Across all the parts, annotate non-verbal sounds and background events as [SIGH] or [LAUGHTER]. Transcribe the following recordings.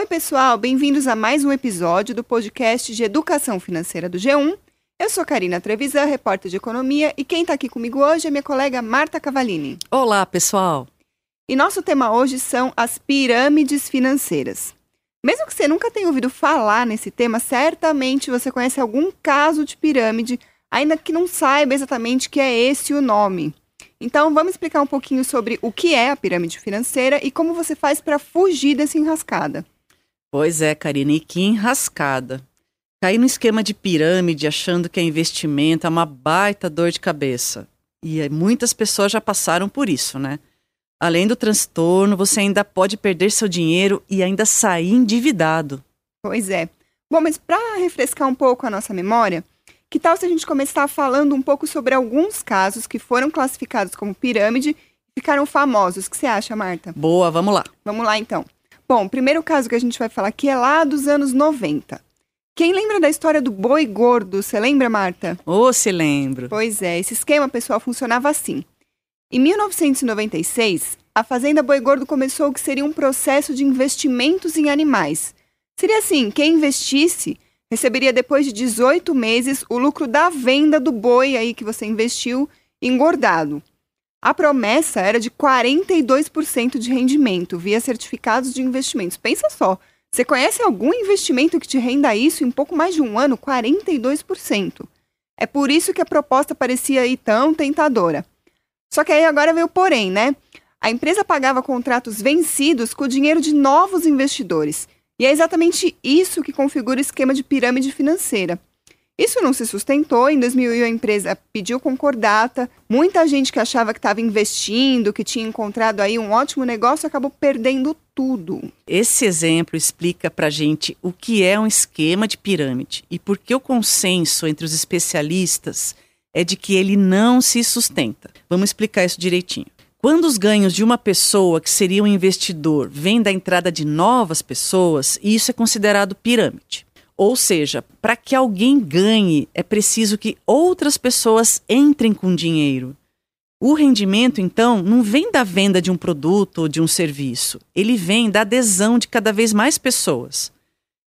Oi, pessoal, bem-vindos a mais um episódio do podcast de Educação Financeira do G1. Eu sou Karina Trevisan, repórter de economia, e quem está aqui comigo hoje é minha colega Marta Cavalini. Olá, pessoal! E nosso tema hoje são as pirâmides financeiras. Mesmo que você nunca tenha ouvido falar nesse tema, certamente você conhece algum caso de pirâmide, ainda que não saiba exatamente que é esse o nome. Então, vamos explicar um pouquinho sobre o que é a pirâmide financeira e como você faz para fugir dessa enrascada. Pois é, Karine, e que enrascada. Cair no esquema de pirâmide achando que é investimento é uma baita dor de cabeça. E muitas pessoas já passaram por isso, né? Além do transtorno, você ainda pode perder seu dinheiro e ainda sair endividado. Pois é. Bom, mas para refrescar um pouco a nossa memória, que tal se a gente começar falando um pouco sobre alguns casos que foram classificados como pirâmide e ficaram famosos? O que você acha, Marta? Boa, vamos lá. Vamos lá então. Bom, o primeiro caso que a gente vai falar aqui é lá dos anos 90. Quem lembra da história do boi gordo? Você lembra, Marta? Ô, oh, se lembro. Pois é, esse esquema, pessoal, funcionava assim. Em 1996, a Fazenda Boi Gordo começou o que seria um processo de investimentos em animais. Seria assim, quem investisse receberia depois de 18 meses o lucro da venda do boi aí que você investiu engordado. A promessa era de 42% de rendimento via certificados de investimentos. Pensa só, você conhece algum investimento que te renda isso em pouco mais de um ano? 42%. É por isso que a proposta parecia aí tão tentadora. Só que aí agora veio o porém, né? A empresa pagava contratos vencidos com o dinheiro de novos investidores. E é exatamente isso que configura o esquema de pirâmide financeira. Isso não se sustentou. Em 2001, a empresa pediu concordata. Muita gente que achava que estava investindo, que tinha encontrado aí um ótimo negócio, acabou perdendo tudo. Esse exemplo explica para gente o que é um esquema de pirâmide e por que o consenso entre os especialistas é de que ele não se sustenta. Vamos explicar isso direitinho. Quando os ganhos de uma pessoa que seria um investidor vêm da entrada de novas pessoas, isso é considerado pirâmide. Ou seja, para que alguém ganhe, é preciso que outras pessoas entrem com dinheiro. O rendimento, então, não vem da venda de um produto ou de um serviço, ele vem da adesão de cada vez mais pessoas.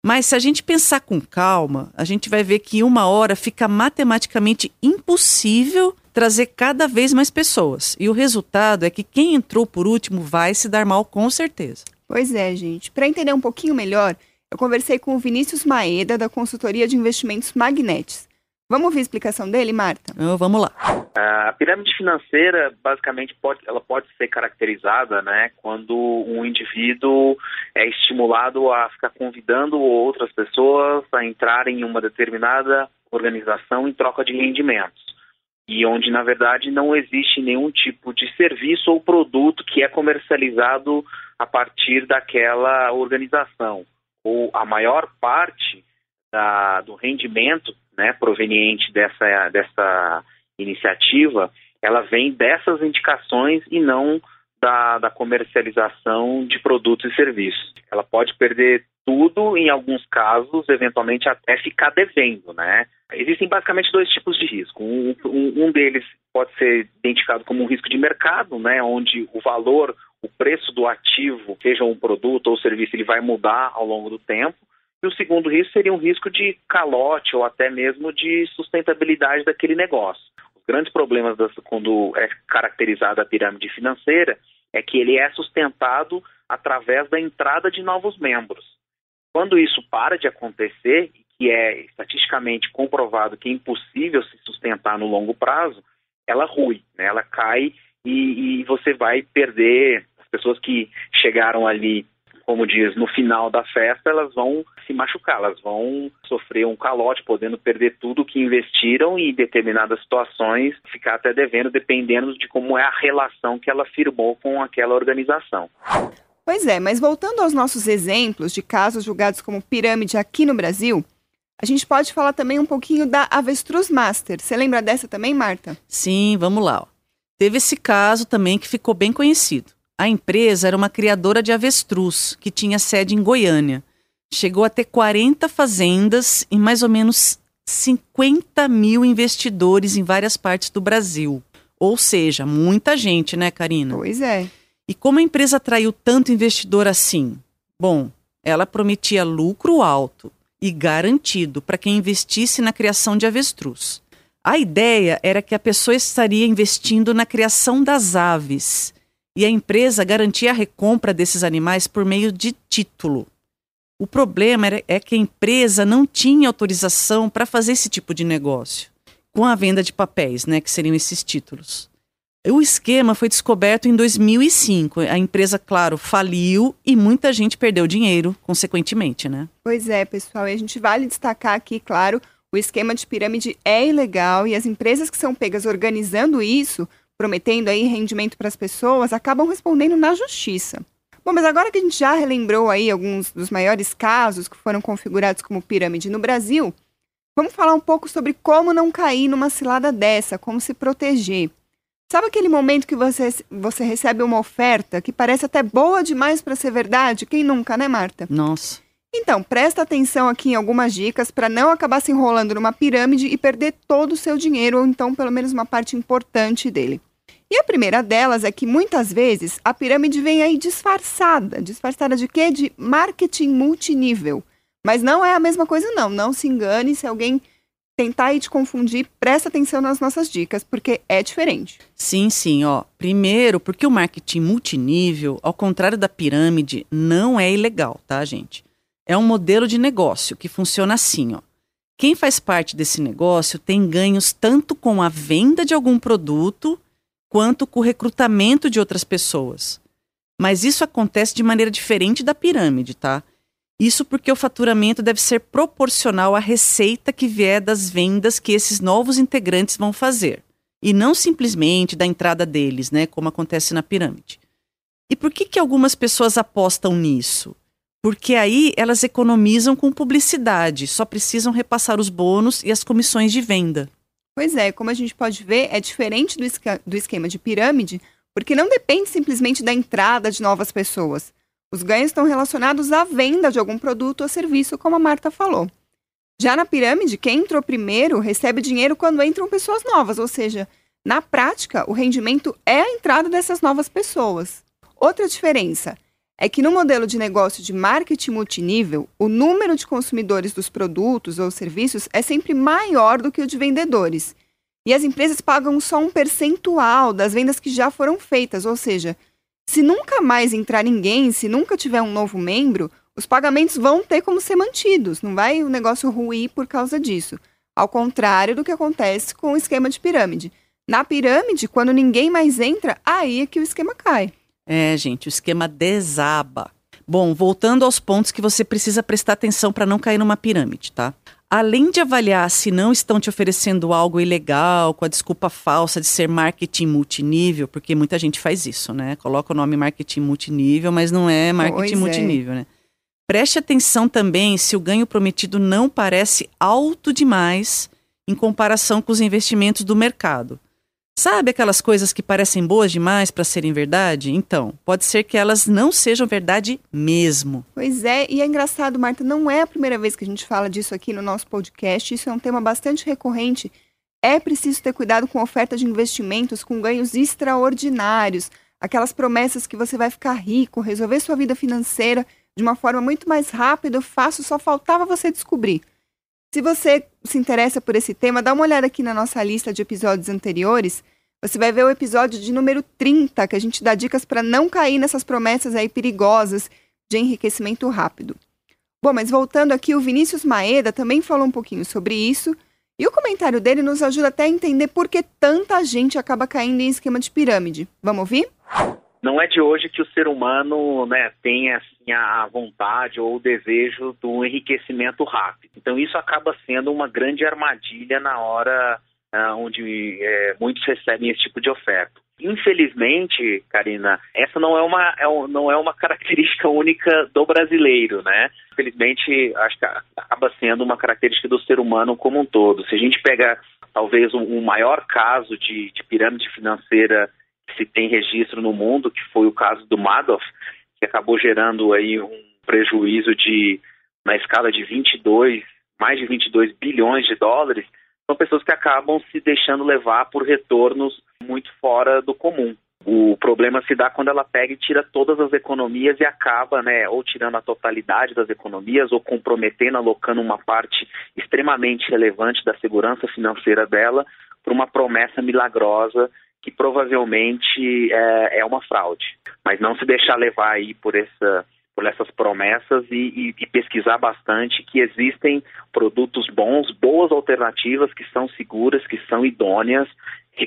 Mas se a gente pensar com calma, a gente vai ver que uma hora fica matematicamente impossível trazer cada vez mais pessoas. E o resultado é que quem entrou por último vai se dar mal com certeza. Pois é, gente. Para entender um pouquinho melhor, eu conversei com o Vinícius Maeda, da consultoria de investimentos Magnetes. Vamos ouvir a explicação dele, Marta? Oh, vamos lá. A pirâmide financeira, basicamente, pode, ela pode ser caracterizada né, quando um indivíduo é estimulado a ficar convidando outras pessoas a entrarem em uma determinada organização em troca de rendimentos. E onde, na verdade, não existe nenhum tipo de serviço ou produto que é comercializado a partir daquela organização ou a maior parte da, do rendimento né, proveniente dessa, dessa iniciativa, ela vem dessas indicações e não da, da comercialização de produtos e serviços. Ela pode perder tudo, em alguns casos, eventualmente até ficar devendo, né? Existem basicamente dois tipos de risco. Um, um, um, deles pode ser identificado como um risco de mercado, né, onde o valor preço do ativo, seja um produto ou serviço, ele vai mudar ao longo do tempo. E o segundo risco seria um risco de calote ou até mesmo de sustentabilidade daquele negócio. Os grandes problemas das, quando é caracterizada a pirâmide financeira é que ele é sustentado através da entrada de novos membros. Quando isso para de acontecer, que é estatisticamente comprovado que é impossível se sustentar no longo prazo, ela rui, né? ela cai e, e você vai perder as pessoas que chegaram ali como diz, no final da festa, elas vão se machucar, elas vão sofrer um calote, podendo perder tudo que investiram e em determinadas situações ficar até devendo, dependendo de como é a relação que ela firmou com aquela organização. Pois é, mas voltando aos nossos exemplos de casos julgados como pirâmide aqui no Brasil, a gente pode falar também um pouquinho da Avestruz Master. Você lembra dessa também, Marta? Sim, vamos lá. Teve esse caso também que ficou bem conhecido. A empresa era uma criadora de avestruz, que tinha sede em Goiânia. Chegou a ter 40 fazendas e mais ou menos 50 mil investidores em várias partes do Brasil. Ou seja, muita gente, né, Karina? Pois é. E como a empresa atraiu tanto investidor assim? Bom, ela prometia lucro alto e garantido para quem investisse na criação de avestruz. A ideia era que a pessoa estaria investindo na criação das aves e a empresa garantia a recompra desses animais por meio de título. O problema é que a empresa não tinha autorização para fazer esse tipo de negócio com a venda de papéis, né, que seriam esses títulos. O esquema foi descoberto em 2005. A empresa, claro, faliu e muita gente perdeu dinheiro, consequentemente, né? Pois é, pessoal. E a gente vale destacar aqui, claro, o esquema de pirâmide é ilegal e as empresas que são pegas organizando isso, prometendo aí rendimento para as pessoas, acabam respondendo na justiça. Bom, mas agora que a gente já relembrou aí alguns dos maiores casos que foram configurados como pirâmide no Brasil, Vamos falar um pouco sobre como não cair numa cilada dessa, como se proteger. Sabe aquele momento que você, você recebe uma oferta que parece até boa demais para ser verdade? Quem nunca, né, Marta? Nossa. Então, presta atenção aqui em algumas dicas para não acabar se enrolando numa pirâmide e perder todo o seu dinheiro, ou então pelo menos uma parte importante dele. E a primeira delas é que muitas vezes a pirâmide vem aí disfarçada. Disfarçada de quê? De marketing multinível. Mas não é a mesma coisa, não. Não se engane se alguém tentar ir te confundir, presta atenção nas nossas dicas, porque é diferente. Sim, sim, ó. Primeiro, porque o marketing multinível, ao contrário da pirâmide, não é ilegal, tá, gente? É um modelo de negócio que funciona assim, ó. Quem faz parte desse negócio tem ganhos tanto com a venda de algum produto quanto com o recrutamento de outras pessoas. Mas isso acontece de maneira diferente da pirâmide, tá? Isso porque o faturamento deve ser proporcional à receita que vier das vendas que esses novos integrantes vão fazer, e não simplesmente da entrada deles, né, como acontece na pirâmide. E por que, que algumas pessoas apostam nisso? Porque aí elas economizam com publicidade, só precisam repassar os bônus e as comissões de venda. Pois é, como a gente pode ver, é diferente do, do esquema de pirâmide, porque não depende simplesmente da entrada de novas pessoas os ganhos estão relacionados à venda de algum produto ou serviço, como a Marta falou. Já na pirâmide, quem entrou primeiro recebe dinheiro quando entram pessoas novas, ou seja, na prática, o rendimento é a entrada dessas novas pessoas. Outra diferença é que no modelo de negócio de marketing multinível, o número de consumidores dos produtos ou serviços é sempre maior do que o de vendedores. E as empresas pagam só um percentual das vendas que já foram feitas, ou seja, se nunca mais entrar ninguém, se nunca tiver um novo membro, os pagamentos vão ter como ser mantidos, não vai o negócio ruir por causa disso. Ao contrário do que acontece com o esquema de pirâmide. Na pirâmide, quando ninguém mais entra, aí é que o esquema cai. É, gente, o esquema desaba. Bom, voltando aos pontos que você precisa prestar atenção para não cair numa pirâmide, tá? além de avaliar se não estão te oferecendo algo ilegal, com a desculpa falsa de ser marketing multinível, porque muita gente faz isso, né? Coloca o nome marketing multinível, mas não é marketing pois é. multinível, é. né? Preste atenção também se o ganho prometido não parece alto demais em comparação com os investimentos do mercado. Sabe aquelas coisas que parecem boas demais para serem verdade? Então, pode ser que elas não sejam verdade mesmo. Pois é, e é engraçado, Marta, não é a primeira vez que a gente fala disso aqui no nosso podcast. Isso é um tema bastante recorrente. É preciso ter cuidado com oferta de investimentos com ganhos extraordinários, aquelas promessas que você vai ficar rico, resolver sua vida financeira de uma forma muito mais rápida, fácil, só faltava você descobrir. Se você se interessa por esse tema, dá uma olhada aqui na nossa lista de episódios anteriores. Você vai ver o episódio de número 30, que a gente dá dicas para não cair nessas promessas aí perigosas de enriquecimento rápido. Bom, mas voltando aqui, o Vinícius Maeda também falou um pouquinho sobre isso. E o comentário dele nos ajuda até a entender por que tanta gente acaba caindo em esquema de pirâmide. Vamos ouvir? não é de hoje que o ser humano né, tem assim, a vontade ou o desejo do enriquecimento rápido. Então isso acaba sendo uma grande armadilha na hora onde é, muitos recebem esse tipo de oferta. Infelizmente, Karina, essa não é uma é, não é uma [LAUGHS] característica única do brasileiro, né? Infelizmente, acho que acaba sendo uma característica do ser humano como um todo. Se a gente pega talvez o um, um maior caso de, de pirâmide financeira se tem registro no mundo, que foi o caso do Madoff, que acabou gerando aí um prejuízo de na escala de 22, mais de 22 bilhões de dólares, são pessoas que acabam se deixando levar por retornos muito fora do comum. O problema se dá quando ela pega e tira todas as economias e acaba, né, ou tirando a totalidade das economias ou comprometendo, alocando uma parte extremamente relevante da segurança financeira dela para uma promessa milagrosa que provavelmente é, é, uma fraude. Mas não se deixar levar aí por essa por essas promessas e, e, e, pesquisar bastante que existem produtos bons, boas alternativas que são seguras, que são idôneas,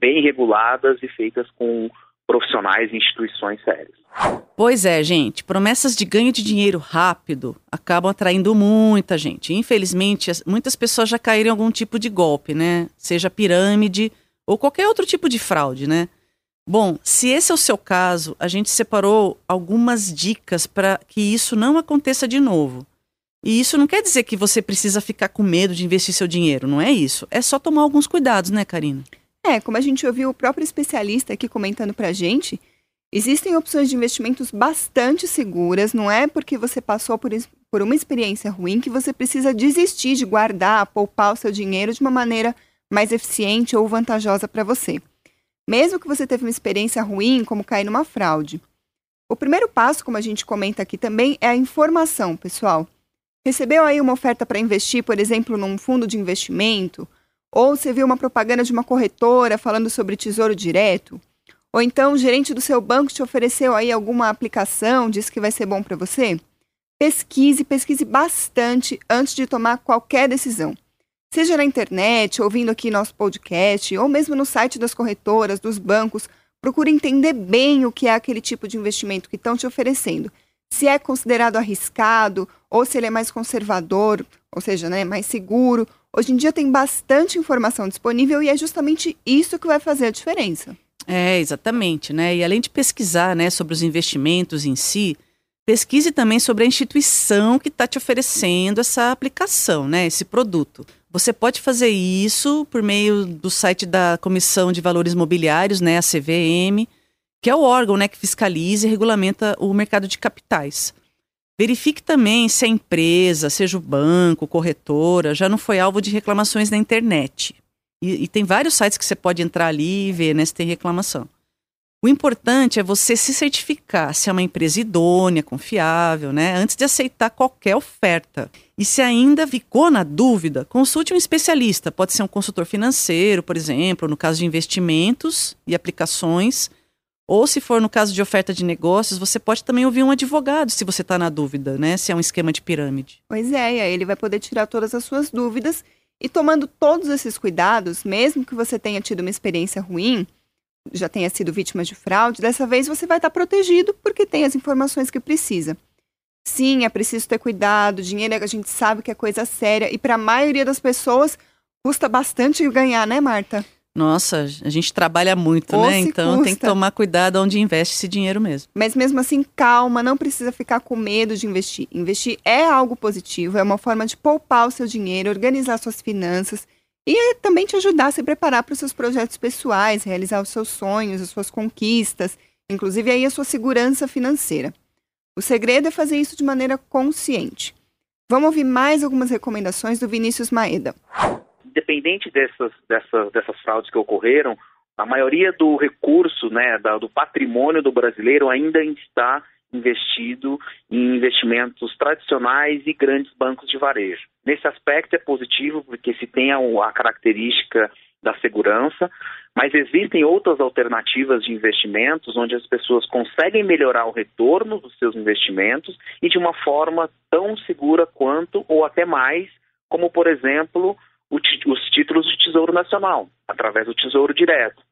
bem reguladas e feitas com profissionais e instituições sérias. Pois é, gente. Promessas de ganho de dinheiro rápido acabam atraindo muita gente. Infelizmente, muitas pessoas já caíram em algum tipo de golpe, né? Seja pirâmide ou qualquer outro tipo de fraude, né? Bom, se esse é o seu caso, a gente separou algumas dicas para que isso não aconteça de novo. E isso não quer dizer que você precisa ficar com medo de investir seu dinheiro, não é isso. É só tomar alguns cuidados, né, Karina? É, como a gente ouviu o próprio especialista aqui comentando para a gente, existem opções de investimentos bastante seguras, não é porque você passou por, por uma experiência ruim que você precisa desistir de guardar, poupar o seu dinheiro de uma maneira mais eficiente ou vantajosa para você. Mesmo que você teve uma experiência ruim, como cair numa fraude. O primeiro passo, como a gente comenta aqui também, é a informação, pessoal. Recebeu aí uma oferta para investir, por exemplo, num fundo de investimento ou você viu uma propaganda de uma corretora falando sobre tesouro direto? Ou então o gerente do seu banco te ofereceu aí alguma aplicação, disse que vai ser bom para você? Pesquise, pesquise bastante antes de tomar qualquer decisão. Seja na internet, ouvindo aqui nosso podcast, ou mesmo no site das corretoras, dos bancos, procure entender bem o que é aquele tipo de investimento que estão te oferecendo. Se é considerado arriscado, ou se ele é mais conservador, ou seja, né, mais seguro, Hoje em dia tem bastante informação disponível e é justamente isso que vai fazer a diferença. É, exatamente, né? E além de pesquisar, né, sobre os investimentos em si, pesquise também sobre a instituição que está te oferecendo essa aplicação, né, esse produto. Você pode fazer isso por meio do site da Comissão de Valores Mobiliários, né, a CVM, que é o órgão né, que fiscaliza e regulamenta o mercado de capitais. Verifique também se a empresa, seja o banco, corretora, já não foi alvo de reclamações na internet. E, e, tem vários sites que você pode entrar ali e ver né, se tem reclamação. O importante é você se certificar se é uma empresa idônea, confiável, né? Antes de aceitar qualquer oferta. E se ainda ficou na dúvida, consulte um especialista. Pode ser um consultor financeiro, por exemplo, no caso de investimentos e aplicações ou se for no caso de oferta de negócios, você pode também ouvir um advogado se você está na dúvida, né? Se é um esquema de pirâmide. Pois é, ele vai poder tirar todas as suas dúvidas e tomando todos esses cuidados, mesmo que você tenha tido uma experiência ruim, já tenha sido vítima de fraude, dessa vez você vai estar protegido porque tem as informações que precisa. Sim, é preciso ter cuidado, dinheiro a gente sabe que é coisa séria e para a maioria das pessoas custa bastante ganhar, né, Marta? Nossa, a gente trabalha muito, Ou né? Então custa. tem que tomar cuidado onde investe esse dinheiro mesmo. Mas mesmo assim, calma, não precisa ficar com medo de investir. Investir é algo positivo, é uma forma de poupar o seu dinheiro, organizar suas finanças e também te ajudar a se preparar para os seus projetos pessoais, realizar os seus sonhos, as suas conquistas, inclusive aí a sua segurança financeira. O segredo é fazer isso de maneira consciente. Vamos ouvir mais algumas recomendações do Vinícius Maeda independente dessas, dessas, dessas fraudes que ocorreram, a maioria do recurso, né, do patrimônio do brasileiro ainda está investido em investimentos tradicionais e grandes bancos de varejo. Nesse aspecto é positivo porque se tem a, a característica da segurança, mas existem outras alternativas de investimentos onde as pessoas conseguem melhorar o retorno dos seus investimentos e de uma forma tão segura quanto ou até mais, como por exemplo os títulos de Tesouro Nacional, através do Tesouro Direto.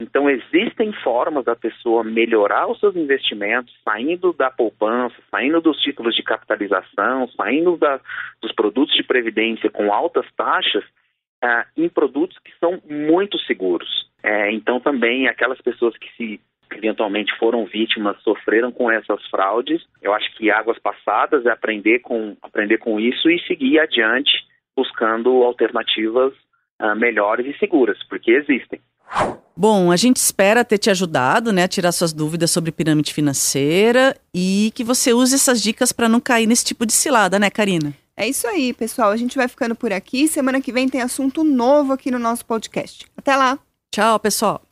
Então, existem formas da pessoa melhorar os seus investimentos, saindo da poupança, saindo dos títulos de capitalização, saindo da, dos produtos de previdência com altas taxas, uh, em produtos que são muito seguros. É, então, também aquelas pessoas que se eventualmente foram vítimas, sofreram com essas fraudes, eu acho que águas passadas é aprender com, aprender com isso e seguir adiante buscando alternativas uh, melhores e seguras, porque existem. Bom, a gente espera ter te ajudado né, a tirar suas dúvidas sobre pirâmide financeira e que você use essas dicas para não cair nesse tipo de cilada, né, Karina? É isso aí, pessoal. A gente vai ficando por aqui. Semana que vem tem assunto novo aqui no nosso podcast. Até lá. Tchau, pessoal.